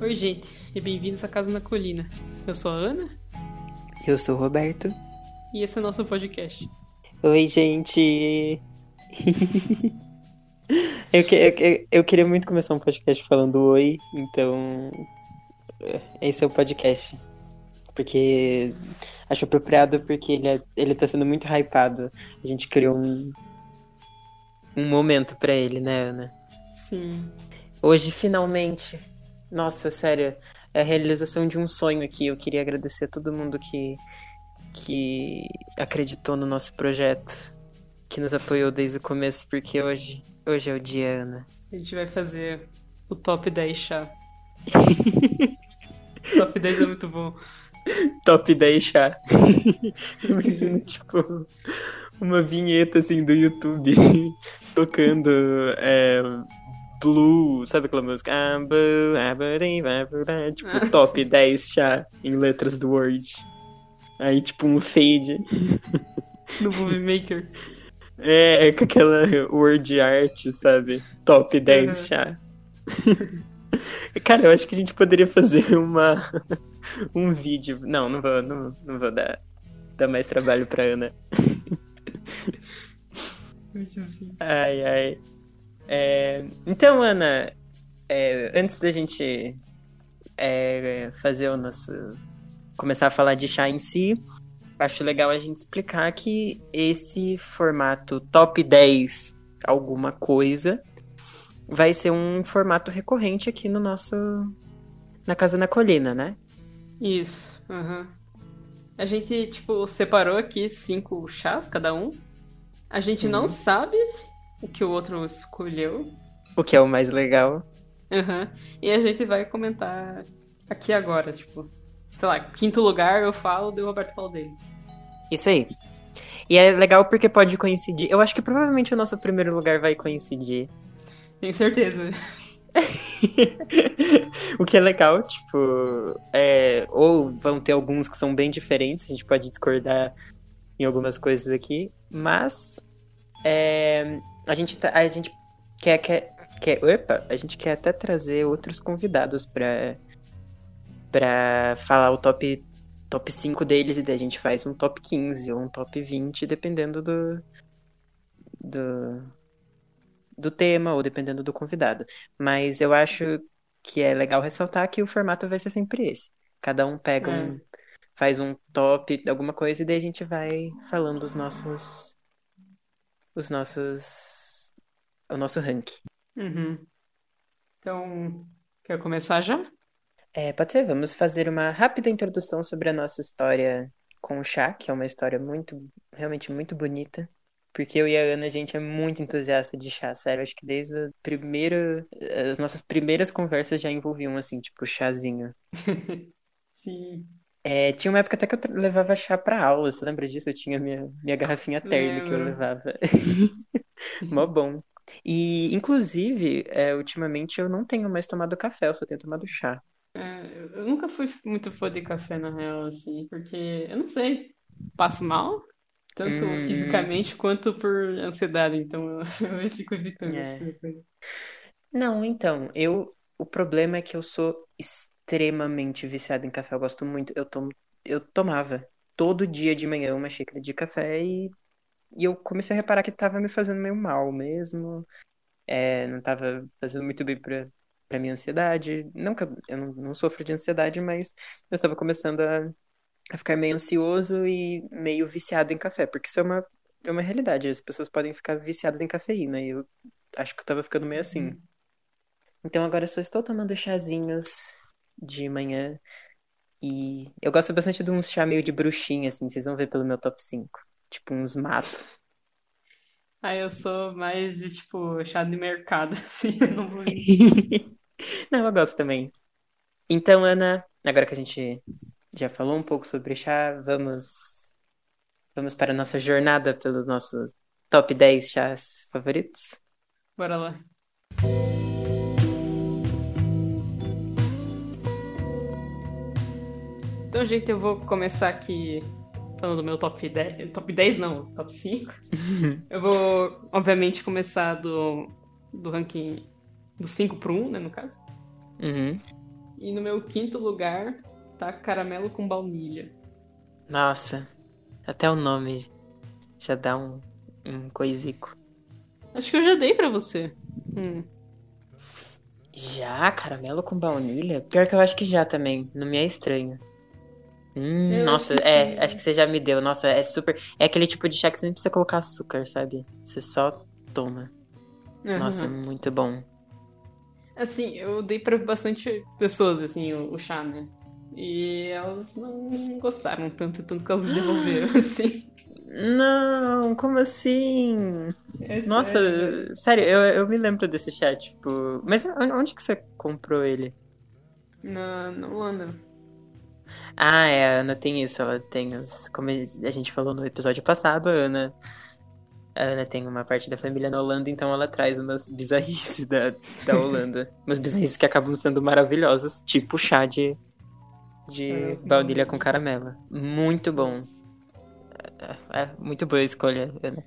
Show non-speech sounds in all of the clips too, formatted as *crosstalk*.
Oi, gente, e bem-vindos a Casa na Colina. Eu sou a Ana Eu sou o Roberto. e esse é o nosso podcast. Oi, gente! *laughs* eu, que- eu, eu queria muito começar um podcast falando oi, então. é, Esse é o podcast. Porque acho apropriado porque ele, é, ele tá sendo muito hypado. A gente criou um, um momento pra ele, né, Ana? Sim. Hoje, finalmente. Nossa, sério, é a realização de um sonho aqui. Eu queria agradecer a todo mundo que, que acreditou no nosso projeto, que nos apoiou desde o começo, porque hoje, hoje é o dia, Ana. A gente vai fazer o top 10 chá. *laughs* top 10 é muito bom. Top 10 chá. *laughs* Imagina, tipo, uma vinheta assim do YouTube *laughs* tocando é, Blue, sabe aquela música? Ah, blue, ah, badum, ah, badum, Tipo, Ah, top 10 chá em letras do Word. Aí, tipo, um fade. No Movie Maker. É, é com aquela word art, sabe? Top 10 Uhum. chá. Cara, eu acho que a gente poderia fazer uma um vídeo. Não, não vou, não, não vou dar, dar mais trabalho pra Ana. Ai, ai. É, então, Ana, é, antes da gente é, fazer o nosso. começar a falar de chá em si, acho legal a gente explicar que esse formato top 10 alguma coisa vai ser um formato recorrente aqui no nosso. na Casa na Colina, né? Isso. aham. A gente, tipo, separou aqui cinco chás cada um. A gente não Uhum. sabe o que o outro escolheu. O que é o mais legal. Aham. E a gente vai comentar aqui agora, tipo. Sei lá, quinto lugar eu falo, daí o Roberto dele. Isso aí. E é legal porque pode coincidir. Eu acho que provavelmente o nosso primeiro lugar vai coincidir. Tenho certeza. *laughs* o que é legal, tipo, é, ou vão ter alguns que são bem diferentes, a gente pode discordar em algumas coisas aqui, mas é, a gente tá- a gente quer, quer, quer opa, a gente quer até trazer outros convidados pra para falar o top top 5 deles e daí a gente faz um top 15 ou um top 20, dependendo do do do tema ou dependendo do convidado. Mas eu acho que é legal ressaltar que o formato vai ser sempre esse. Cada um pega É. um. faz um top, alguma coisa, e daí a gente vai falando os nossos. Os nossos. O nosso ranking. Uhum. Então, quer começar já? É, pode ser, vamos fazer uma rápida introdução sobre a nossa história com o chá, que é uma história muito, realmente muito bonita. Porque eu e a Ana, a gente é muito entusiasta de chá, sério. Acho que desde a primeira. As nossas primeiras conversas já envolviam, assim, tipo, chazinho. *laughs* Sim. É, tinha uma época até que eu levava chá pra aula, você lembra disso? Eu tinha minha, minha garrafinha térmica que eu levava. *laughs* Mó *laughs* bom. E, inclusive, é, ultimamente eu não tenho mais tomado café, eu só tenho tomado chá. É, eu nunca fui muito fã de café, na real, assim, porque, eu não sei, passo mal, tanto Hum. fisicamente quanto por ansiedade, então eu, *laughs* eu fico evitando É. tipo. Não, então, eu. O problema é que eu sou extremamente viciado em café. Eu gosto muito. Eu tomo, eu tomava todo dia de manhã uma xícara de café e, e eu comecei a reparar que tava me fazendo meio mal mesmo. É, não tava fazendo muito bem pra, pra minha ansiedade. Que eu, não, não sofro de ansiedade, mas eu estava começando a, a ficar meio ansioso e meio viciado em café, porque isso é uma, é uma realidade. As pessoas podem ficar viciadas em cafeína e eu acho que eu tava ficando meio assim. Então agora eu só estou tomando chazinhos de manhã. E eu gosto bastante de uns chá meio de bruxinha, assim, vocês vão ver pelo meu top 5. Tipo, uns mato. *laughs* Aí eu sou mais de, tipo, chá de mercado, *laughs* assim, eu não vou... *laughs* Não, eu gosto também. Então, Ana, agora que a gente já falou um pouco sobre chá, vamos, vamos para a nossa jornada pelos nossos top 10 chás favoritos? Bora lá. Então, gente, eu vou começar aqui falando do meu top 10. Top 10 não, top 5. *laughs* Eu vou, obviamente, começar do, do ranking do 5 pro 1, né, no caso. Uhum. E no meu quinto lugar tá caramelo com baunilha. Nossa, até o nome já dá um, um coisico. Acho que eu já dei pra você. Hum. Já? Caramelo com baunilha? Pior que eu acho que já também. Não me é estranho. Hum, nossa, é, acho que você já me deu. Nossa, é super. É aquele tipo de chá que você nem precisa colocar açúcar, sabe? Você só toma. Nossa, Aham. muito bom. Assim, eu dei pra bastante pessoas, assim, o, o chá, né? E elas não gostaram tanto, tanto que elas me devolveram, *gasps* assim. Não, como assim? É Nossa, sério. sério, eu, eu me lembro desse chá, tipo. Mas on- onde que você comprou ele? Na, na Holanda. Ah, é, a Ana tem isso, ela tem os. Como a gente falou no episódio passado, a Ana. A Ana tem uma parte da família na Holanda, então ela traz umas bizarrices da, da Holanda. *laughs* umas bizarrices que acabam sendo maravilhosas, tipo chá de, de É, baunilha com caramelo. Muito bom. É, muito boa a escolha, Ana.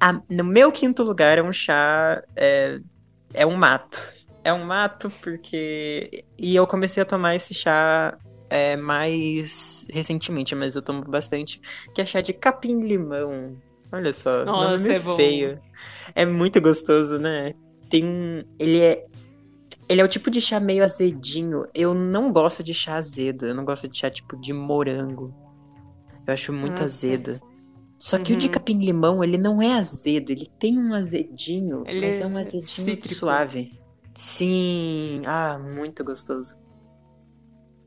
A- no meu quinto lugar é um chá. É, é um mato. É um mato porque. E eu comecei a tomar esse chá é, mais recentemente, mas eu tomo bastante. Que é chá de capim-limão. Olha só, nome Nossa, meio é bom. feio. É muito gostoso, né? Tem um. Ele é. Ele é o tipo de chá meio azedinho. Eu não gosto de chá azedo. Eu não gosto de chá tipo de morango. Eu acho muito Ah, azedo. Só que o de Uhum. capim-limão, ele não é azedo. Ele tem um azedinho, Ele mas é é um azedinho cítrico. suave. Sim, ah, muito gostoso.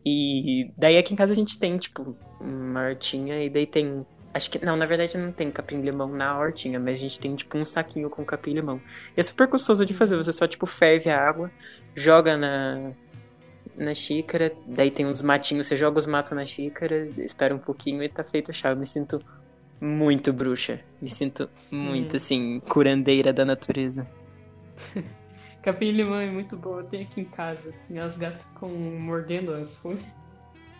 E daí aqui em casa a gente tem, tipo, uma hortinha e daí tem. Acho que. Não, na verdade não tem capim-limão na hortinha, mas a gente tem, tipo, um saquinho com capim-limão. E é super gostoso de fazer. Você só, tipo, ferve a água, joga na, na xícara, daí tem uns matinhos, você joga os matos na xícara, espera um pouquinho e tá feito o chá. Eu me sinto muito bruxa. Me sinto Sim. muito, assim, curandeira da natureza. *laughs* Capim limão é muito bom, eu tenho aqui em casa. Minhas gatas ficam mordendo as folhas.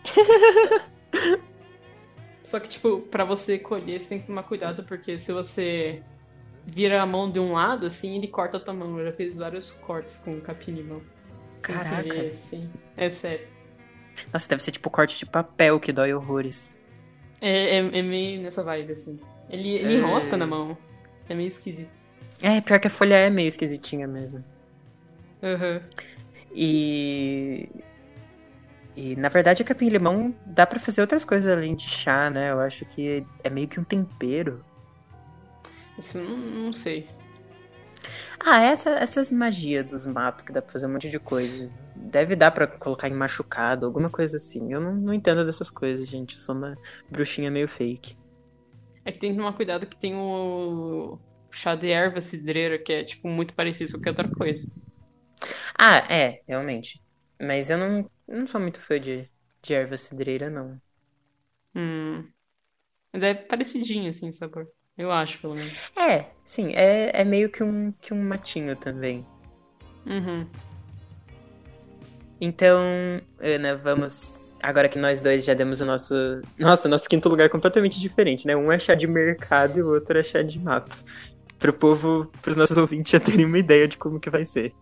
*laughs* Só que, tipo, pra você colher, você tem que tomar cuidado, porque se você vira a mão de um lado, assim, ele corta a tua mão. Eu já fiz vários cortes com capim limão. Sem Caraca. querer, assim. É sério. Nossa, deve ser tipo corte de papel que dói horrores. É, é, é meio nessa vibe, assim. Ele, ele É. enrosca na mão. É meio esquisito. É, pior que a folha é meio esquisitinha mesmo. Aham. E. E na verdade, capim-limão dá pra fazer outras coisas além de chá, né? Eu acho que é meio que um tempero. Isso não, não sei. Ah, essa, essas magias dos matos que dá pra fazer um monte de coisa. Deve dar pra colocar em machucado, alguma coisa assim. Eu não, não entendo dessas coisas, gente. Eu sou uma bruxinha meio fake. É que tem que tomar cuidado que tem o chá de erva cidreira, que é, tipo, muito parecido com qualquer outra coisa. Ah, é, realmente. Mas eu não, não sou muito fã de, de erva cidreira, não. Hum. Mas é parecidinho, assim, o sabor. Eu acho, pelo menos. É, sim, é, é meio que um, que um matinho também. Uhum. Então, Ana, vamos. Agora que nós dois já demos o nosso. Nossa, nosso quinto lugar é completamente diferente, né? Um é chá de mercado e o outro é chá de mato. Pro povo, pros nossos ouvintes já terem uma ideia de como que vai ser.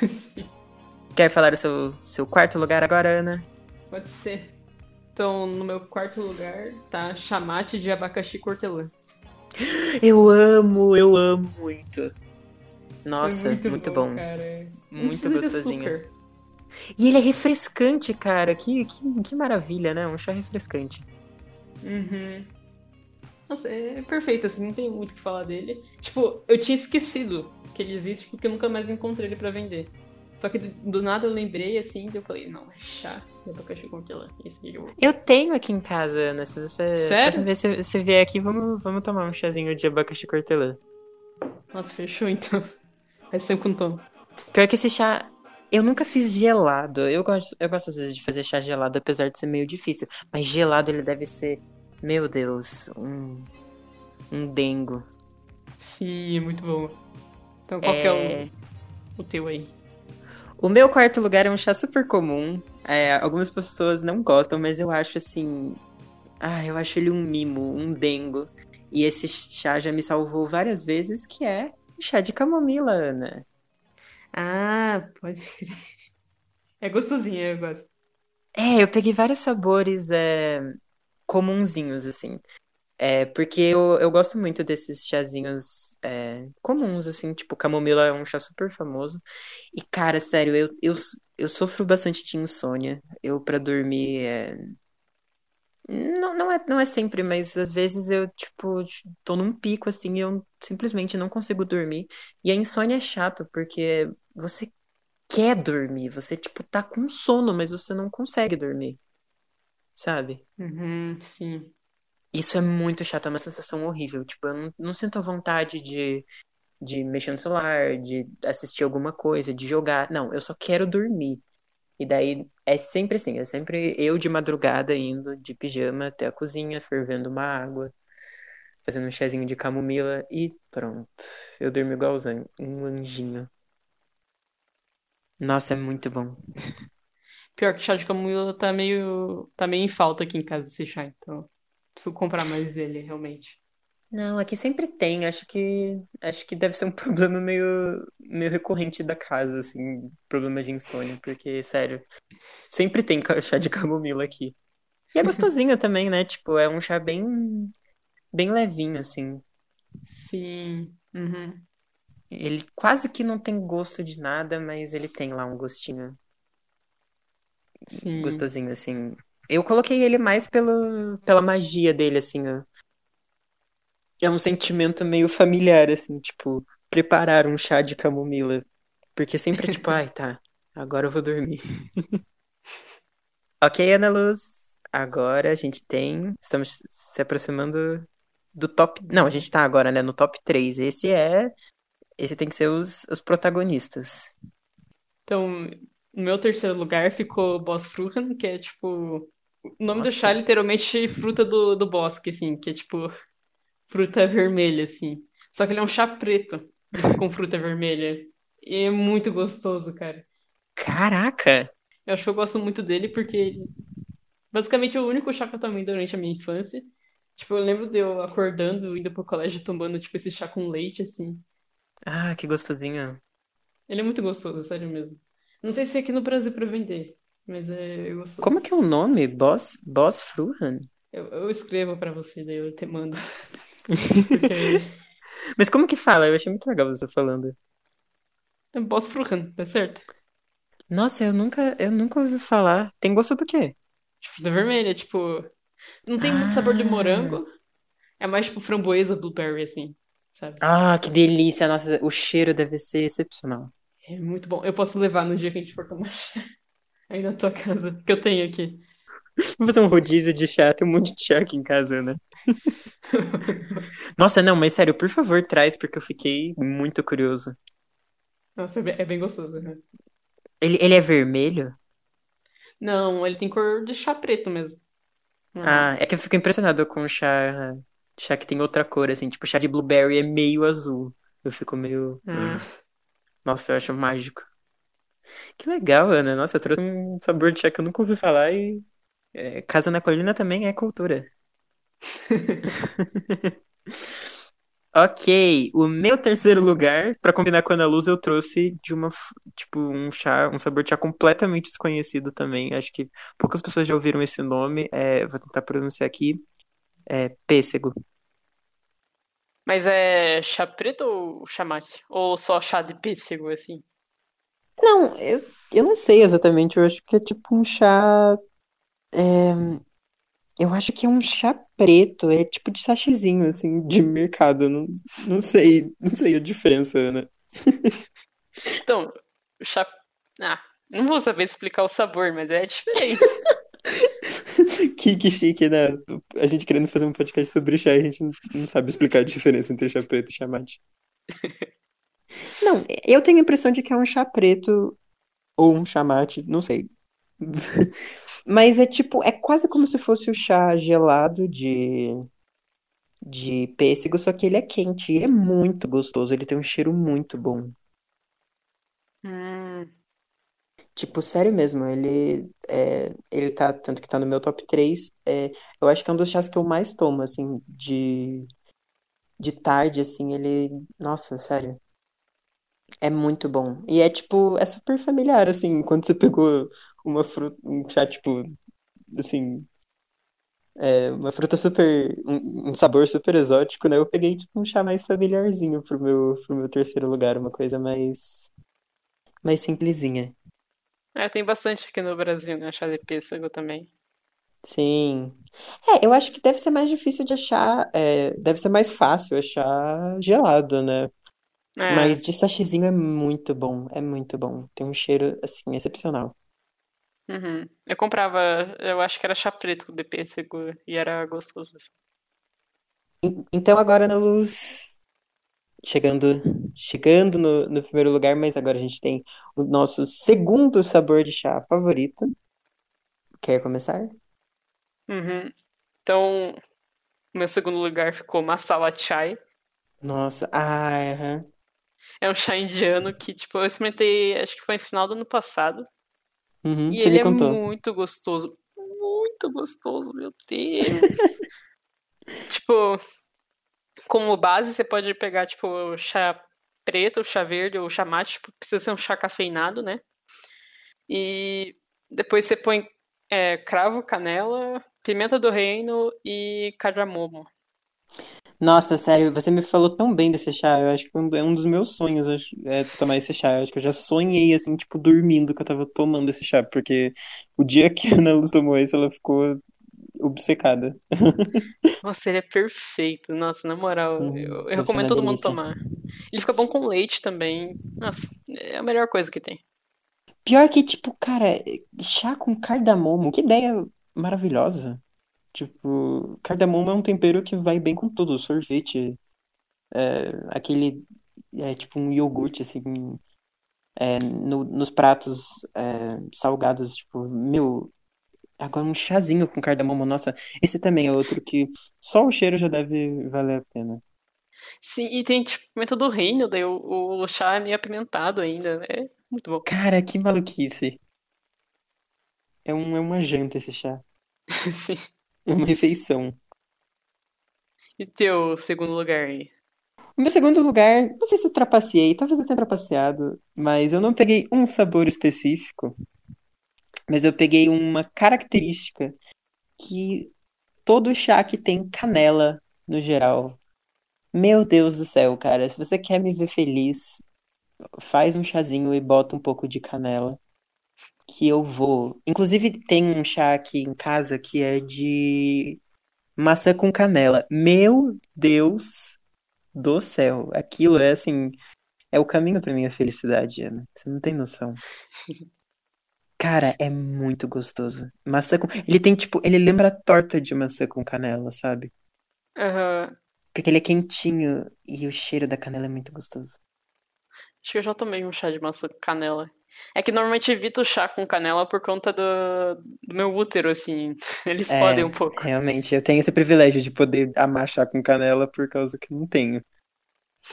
*laughs* Quer falar o seu, seu quarto lugar agora, Ana? Pode ser. Então, no meu quarto lugar tá chamate de abacaxi cortelã. Eu amo, eu amo muito. Nossa, É muito, bom. cara. Não Muito gostosinho. E ele é refrescante, cara. Que, que, que maravilha, né? Um chá refrescante. Uhum. Nossa, é perfeito, assim, não tem muito o que falar dele. Tipo, eu tinha esquecido que ele existe porque eu nunca mais encontrei ele pra vender. Só que do do nada eu lembrei, assim, e eu falei, não, é chá de abacaxi. Esse aqui eu... Eu tenho aqui em casa, Ana. Se você. Sério? vez que você vier aqui, vamos, vamos tomar um chazinho de abacaxi cortelã. Nossa, fechou então. Faz sempre com tom. Pior que esse chá. Eu nunca fiz gelado. Eu gosto, eu gosto às vezes de fazer chá gelado, apesar de ser meio difícil. Mas gelado ele deve ser, meu Deus, um. Um dengo. Sim, é muito bom. Então qual que é É, o, o teu aí? O meu quarto lugar é um chá super comum. É, algumas pessoas não gostam, mas eu acho assim. Ah, eu acho ele um mimo, um dengo. E esse chá já me salvou várias vezes, que é o chá de camomila, Ana. Ah, pode crer. É gostosinho, eu gosto. É, eu peguei vários sabores é, comunzinhos, assim. É, porque eu, eu gosto muito desses chazinhos é, comuns, assim, tipo, camomila é um chá super famoso. E, cara, sério, eu, eu, eu sofro bastante de insônia. Eu, pra dormir, é... Não, não, é, não é sempre, mas às vezes eu, tipo, tô num pico, assim, e eu simplesmente não consigo dormir. E a insônia é chato, porque você quer dormir, você, tipo, tá com sono, mas você não consegue dormir, sabe? Uhum, sim. Isso é muito chato, é uma sensação horrível. Tipo, eu não, não sinto vontade de, de mexer no celular, de assistir alguma coisa, de jogar. Não, eu só quero dormir. E daí é sempre assim, é sempre eu de madrugada indo de pijama até a cozinha, fervendo uma água, fazendo um chazinho de camomila e pronto. Eu durmo igualzinho, um anjinho. Nossa, é muito bom. *laughs* Pior que chá de camomila tá meio, tá meio em falta aqui em casa esse chá, então preciso comprar mais dele, realmente. Não, aqui sempre tem. Acho que acho que deve ser um *laughs* problema meio, meio recorrente da casa, assim, problema de insônia, porque, sério, sempre tem chá de camomila aqui. E é *laughs* gostosinho também, né? Tipo, é um chá bem bem levinho, assim. Sim. Uhum. Ele quase que não tem gosto de nada, mas ele tem lá um gostinho Sim. gostosinho, assim. Eu coloquei ele mais pelo, pela magia dele, assim, ó. É um sentimento meio familiar, assim, tipo, preparar um chá de camomila. Porque sempre é tipo, *laughs* ai, tá, agora eu vou dormir. *laughs* ok, Ana Luz. Agora a gente tem. Estamos se aproximando do top. Não, a gente tá agora, né, no top 3. Esse é. Esse tem que ser os, os protagonistas. Então, no meu terceiro lugar ficou Boss Fruhan, que é tipo. O nome Nossa. do chá é literalmente fruta do, do bosque, assim, que é tipo fruta vermelha, assim. Só que ele é um chá preto com fruta vermelha. E é muito gostoso, cara. Caraca! Eu acho que eu gosto muito dele porque basicamente é o único chá que eu tomei durante a minha infância. Tipo, eu lembro de eu acordando, indo pro colégio, tomando, tipo, esse chá com leite, assim. Ah, que gostosinho. Ele é muito gostoso, sério mesmo. Não sei se é aqui no Brasil pra vender, mas é gostoso. Como que é o nome? Boss, Boss Fruhan? Eu, eu escrevo pra você, daí eu te mando. *laughs* Porque Mas como que fala? Eu achei muito legal você falando. é Boss Fruhan, tá certo? Nossa, eu nunca, eu nunca ouvi falar. Tem gosto do quê? De fruta vermelha, tipo. Não tem muito sabor de Ah. morango. É mais tipo framboesa, blueberry, assim, sabe? Ah, que delícia! Nossa, o cheiro deve ser excepcional. É muito bom. Eu posso levar no dia que a gente for tomar chá. *laughs* Aí na tua casa, que eu tenho aqui. Vou fazer um rodízio de chá, tem um monte de chá aqui em casa, né? Nossa, não, mas sério, por favor, traz, porque eu fiquei muito curioso. Nossa, é bem, é gostoso, né? Ele, ele é vermelho? Não, ele tem cor de chá preto mesmo. Ah, é que eu fico impressionado com chá, chá que tem outra cor, assim, tipo, chá de blueberry é meio azul. Eu fico meio. Ah. Nossa, eu acho mágico. Que legal, Ana. Nossa, trouxe um sabor de chá que eu nunca ouvi falar e. É, Casa na Colina também é cultura. *laughs* Ok, o meu terceiro lugar, pra combinar com a Ana Luz, eu trouxe de uma, tipo, um chá, um sabor de chá completamente desconhecido também. Acho que poucas pessoas já ouviram esse nome. É, vou tentar pronunciar aqui. É pêssego. Mas é chá preto ou chá mate? Ou só chá de pêssego, assim? Não, eu, eu não sei exatamente. Eu acho que é tipo um chá. é, eu acho que é um chá preto. É tipo de sachêzinho, assim, de mercado. Não, não sei, não sei a diferença, Ana. Então, o chá. Ah, não vou saber explicar o sabor, mas é diferente. *laughs* *laughs* Que, que chique, né? A gente querendo fazer um podcast sobre chá, e a gente não, sabe explicar a diferença entre chá preto e chá mate. *laughs* Não, eu tenho a impressão de que é um chá preto ou um chá mate, não sei. *laughs* Mas é tipo, é quase como se fosse o chá gelado de, de pêssego, só que ele é quente e ele é muito gostoso, ele tem um cheiro muito bom. Hum, Tipo, sério mesmo, ele é, ele tá, tanto que tá no meu top 3, é, eu acho que é um dos chás que eu mais tomo, assim, de, de tarde, assim, ele, nossa, sério. É muito bom. E é tipo, é super familiar, assim, quando você pegou uma fruta, um chá, tipo, assim, é, uma fruta super, um, um sabor super exótico, né? Eu peguei, tipo, um chá mais familiarzinho pro meu, pro meu terceiro lugar, uma coisa mais, mais simplesinha. É, tem bastante aqui no Brasil, né? Chá de pêssego também. Sim. É, eu acho que deve ser mais difícil de achar, é, deve ser mais fácil achar gelado, né? É, Mas de sachêzinho é muito bom, é muito bom. Tem um cheiro, assim, excepcional. uhum. Eu comprava, eu acho que era chá preto de pêssego e era gostoso. assim. E- Então agora na luz, chegando, chegando no, no primeiro lugar, mas agora a gente tem o nosso segundo sabor de chá favorito. Quer começar? Uhum. Então, meu segundo lugar ficou Masala Chai. Nossa, ah, aham. É um chá indiano que, tipo, eu experimentei, acho que foi no final do ano passado. Uhum, E ele é contou. muito gostoso. Muito gostoso, meu Deus. *laughs* Tipo, como base, você pode pegar, tipo, chá preto, chá verde ou chá mate. Tipo, precisa ser um chá cafeinado, né? E depois você põe é, cravo, canela, pimenta do reino e cardamomo. Nossa, sério, você me falou tão bem desse chá. Eu acho que é um dos meus sonhos acho, é tomar esse chá. Eu acho que eu já sonhei, assim, tipo, dormindo que eu tava tomando esse chá, porque o dia que a Ana Luz tomou esse, ela ficou obcecada. Nossa, ele é perfeito. Nossa, na moral, Hum, eu, eu recomendo uma todo mundo tomar. Ele fica bom com leite também. Nossa, é a melhor coisa que tem. Pior que, tipo, cara, chá com cardamomo, que ideia maravilhosa. Tipo, cardamomo é um tempero que vai bem com tudo, sorvete, é, aquele, é tipo um iogurte, assim, é, no- nos pratos é, salgados, tipo, meu, agora um chazinho com cardamomo, nossa, esse também é outro que só o cheiro já deve valer a pena. Sim, e tem tipo pimenta do reino, daí o, o chá é meio apimentado ainda. né? É muito bom. Cara, que maluquice. É, um, é uma janta esse chá. *laughs* Sim. É uma refeição. E teu segundo lugar aí? O meu segundo lugar, não sei se eu trapaceei, talvez eu tenha trapaceado, mas eu não peguei um sabor específico, mas eu peguei uma característica que todo chá que tem canela no geral. Meu Deus do céu, cara, se você quer me ver feliz, faz um chazinho e bota um pouco de canela, que eu vou. Inclusive, tem um chá aqui em casa que é de maçã com canela. Meu Deus do céu, aquilo é assim. É o caminho pra minha felicidade, Ana. Você não tem noção. *laughs* Cara, é muito gostoso. Maçã com. Ele tem, tipo, ele lembra a torta de maçã com canela, sabe? Aham. Porque ele é quentinho e o cheiro da canela é muito gostoso. Acho que eu já tomei um chá de maçã com canela. É que normalmente evito o chá com canela por conta do, do meu útero, assim. *laughs* Ele fode É, um pouco. realmente, eu tenho esse privilégio de poder amar chá com canela por causa que eu não tenho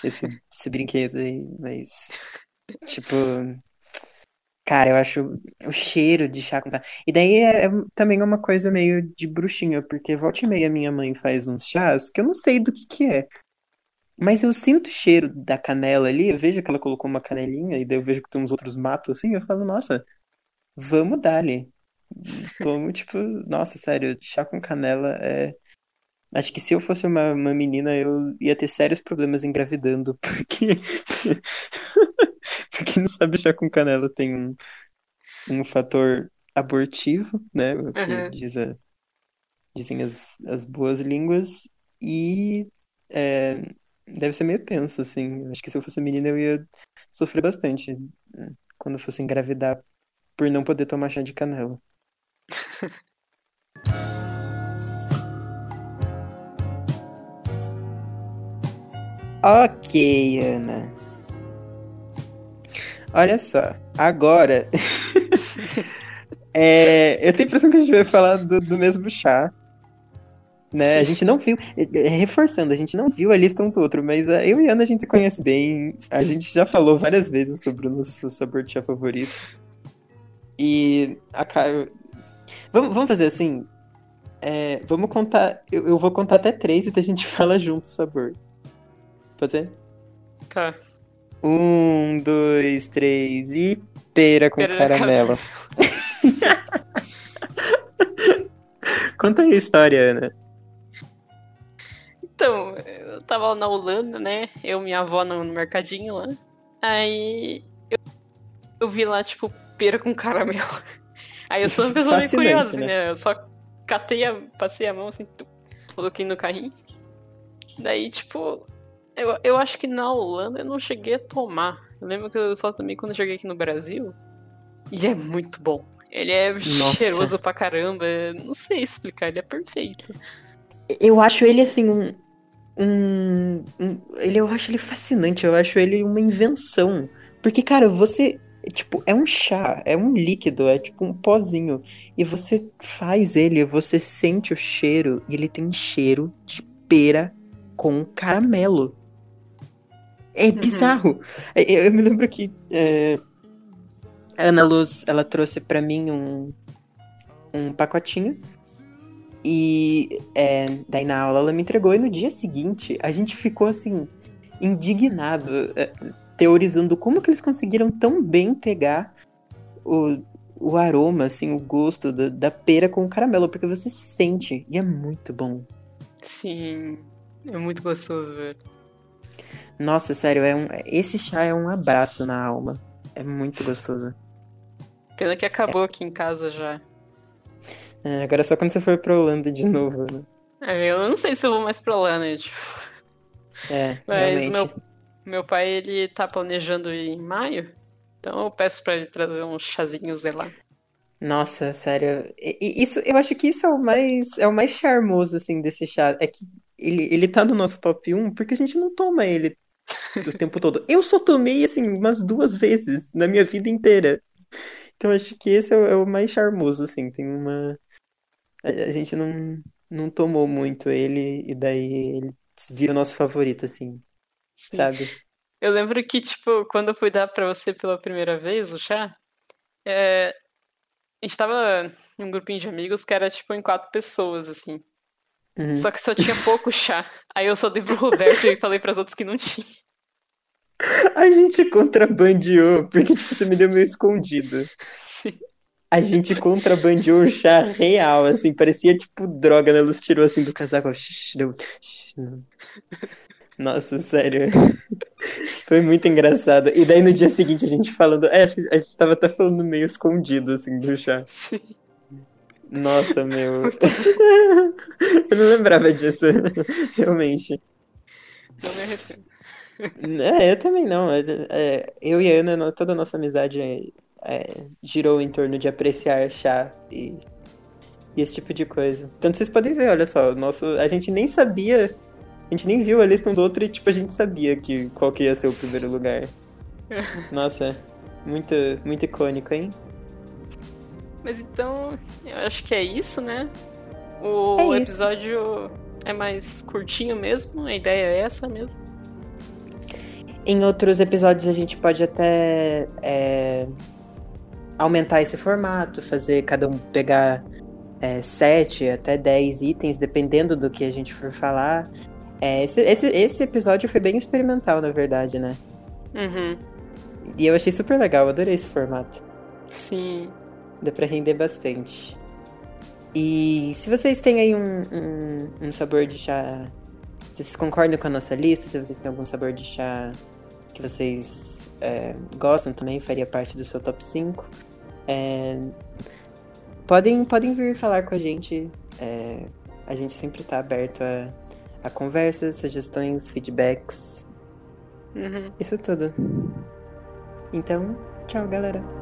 esse, esse brinquedo aí, mas, tipo, cara, eu acho o cheiro de chá com canela. E daí é, é também uma coisa meio de bruxinha, porque volta e meia minha mãe faz uns chás que eu não sei do que que é. Mas eu sinto o cheiro da canela ali, eu vejo que ela colocou uma canelinha, e daí eu vejo que tem uns outros matos assim, eu falo, nossa, vamos dar-lhe. Tomo, tipo, nossa, sério, chá com canela é. Acho que se eu fosse uma, uma menina, eu ia ter sérios problemas engravidando, *laughs* porque. *laughs* Quem não sabe, chá com canela tem um, um fator abortivo, né? O que Aham. diz a- dizem as, as boas línguas, e é, deve ser meio tenso, assim. Acho que se eu fosse menina, eu ia sofrer bastante né, quando fosse engravidar por não poder tomar chá de canela. *laughs* Ok, Ana. Olha só, agora. *laughs* é, eu tenho a impressão que a gente vai falar do, do mesmo chá, né? A gente não viu, é, é, reforçando, a gente não viu a lista um do outro, mas eu e Ana a gente se conhece bem. A gente já falou várias vezes sobre o nosso sabor de chá favorito. E a Caio. Vamos, vamos fazer assim? É, vamos contar. Eu, eu vou contar até três e a gente *laughs* fala junto o sabor. Pode ser? Tá. Um, dois, três e pera com Pera caramelo. *laughs* Conta aí a história, Ana. Então, eu tava lá na Holanda, né? Eu e minha avó no, no mercadinho lá. Aí eu, eu vi lá, tipo, pera com caramelo. *laughs* Aí eu sou uma pessoa meio curiosa, né? né? Eu só catei a, passei a mão assim, coloquei no carrinho. Daí, tipo, eu, eu acho que na Holanda eu não cheguei a tomar. Eu lembro que eu só tomei quando eu cheguei aqui no Brasil. E é muito bom. Ele é Nossa. cheiroso pra caramba. Não sei explicar, ele é perfeito. Eu acho ele assim um, um, um- ele eu acho ele fascinante, eu acho ele uma invenção. Porque cara, você tipo, é um chá, é um líquido, é tipo um pozinho e você faz ele, você sente o cheiro e ele tem cheiro de pera com caramelo. É bizarro. Eu, eu me lembro que é, a Ana Luz, ela trouxe pra mim um um pacotinho e é, daí na aula ela me entregou e no dia seguinte a gente ficou assim, indignado, é, teorizando como que eles conseguiram tão bem pegar o, o aroma, assim, o gosto da, da pera com o caramelo, porque você sente e é muito bom. Sim, é muito gostoso, velho. Nossa, sério, é um, esse chá é um abraço na alma. É muito gostoso. Pena que acabou aqui em casa já. É, agora só quando você for pra Holanda de novo, né? É, eu não sei se eu vou mais pra lá, né? Tipo, É, Mas realmente. meu, meu pai, ele tá planejando ir em maio. Então eu peço pra ele trazer uns chazinhos de lá. Nossa, sério. E Isso, eu acho que isso é o mais, é o mais charmoso, assim, desse chá. É que ele, ele tá no nosso top 1 porque a gente não toma ele o tempo todo. Eu só tomei, assim, umas duas vezes na minha vida inteira. Então acho que esse é o, é o mais charmoso, assim. Tem uma. A, gente não, não tomou muito ele, e daí ele vira o nosso favorito, assim, Sim. sabe? Eu lembro que, tipo, quando eu fui dar pra você pela primeira vez o chá, é, a gente tava em um grupinho de amigos que era, tipo, em quatro pessoas, assim. Uhum. Só que só tinha pouco chá. Aí eu só dei pro Roberto e falei pras outras que não tinha. A gente contrabandeou, porque, tipo, você me deu meio escondido. Sim. A gente contrabandeou o chá real, assim, parecia tipo droga, né? Ela tirou assim do casaco, shh, deu. Nossa, sério. *laughs* Foi muito engraçado. E daí no dia seguinte a gente falando, é, acho que a gente tava até falando meio escondido, assim, do chá. Sim. Nossa, meu. *laughs* Eu não lembrava disso, *laughs* realmente. Não me arrependo. É, eu também não. É, é, eu e a Ana, toda a nossa amizade é, é, girou em torno de apreciar chá e, e esse tipo de coisa. Tanto vocês podem ver, olha só, nosso, a gente nem sabia, a gente nem viu a lista um do outro e tipo, a gente sabia que, qual que ia ser o primeiro lugar. *laughs* Nossa, muito, muito icônico, hein? Mas então, eu acho que é isso, né? O É episódio é mais curtinho mesmo, a ideia é essa mesmo. Em outros episódios a gente pode até é, aumentar esse formato, fazer cada um pegar é, 7 até 10 itens, dependendo do que a gente for falar. É, esse, esse, esse episódio foi bem experimental, na verdade, né? Uhum. E eu achei super legal, adorei esse formato. Sim. Dá pra render bastante. E se vocês têm aí um, um, um sabor de chá. Se vocês concordam com a nossa lista, se vocês têm algum sabor de chá que vocês é, gostam também, faria parte do seu top 5. é, podem, podem vir falar com a gente. é, a gente sempre tá aberto a, a conversas, sugestões, feedbacks. Uhum. Isso tudo. Então, tchau, galera.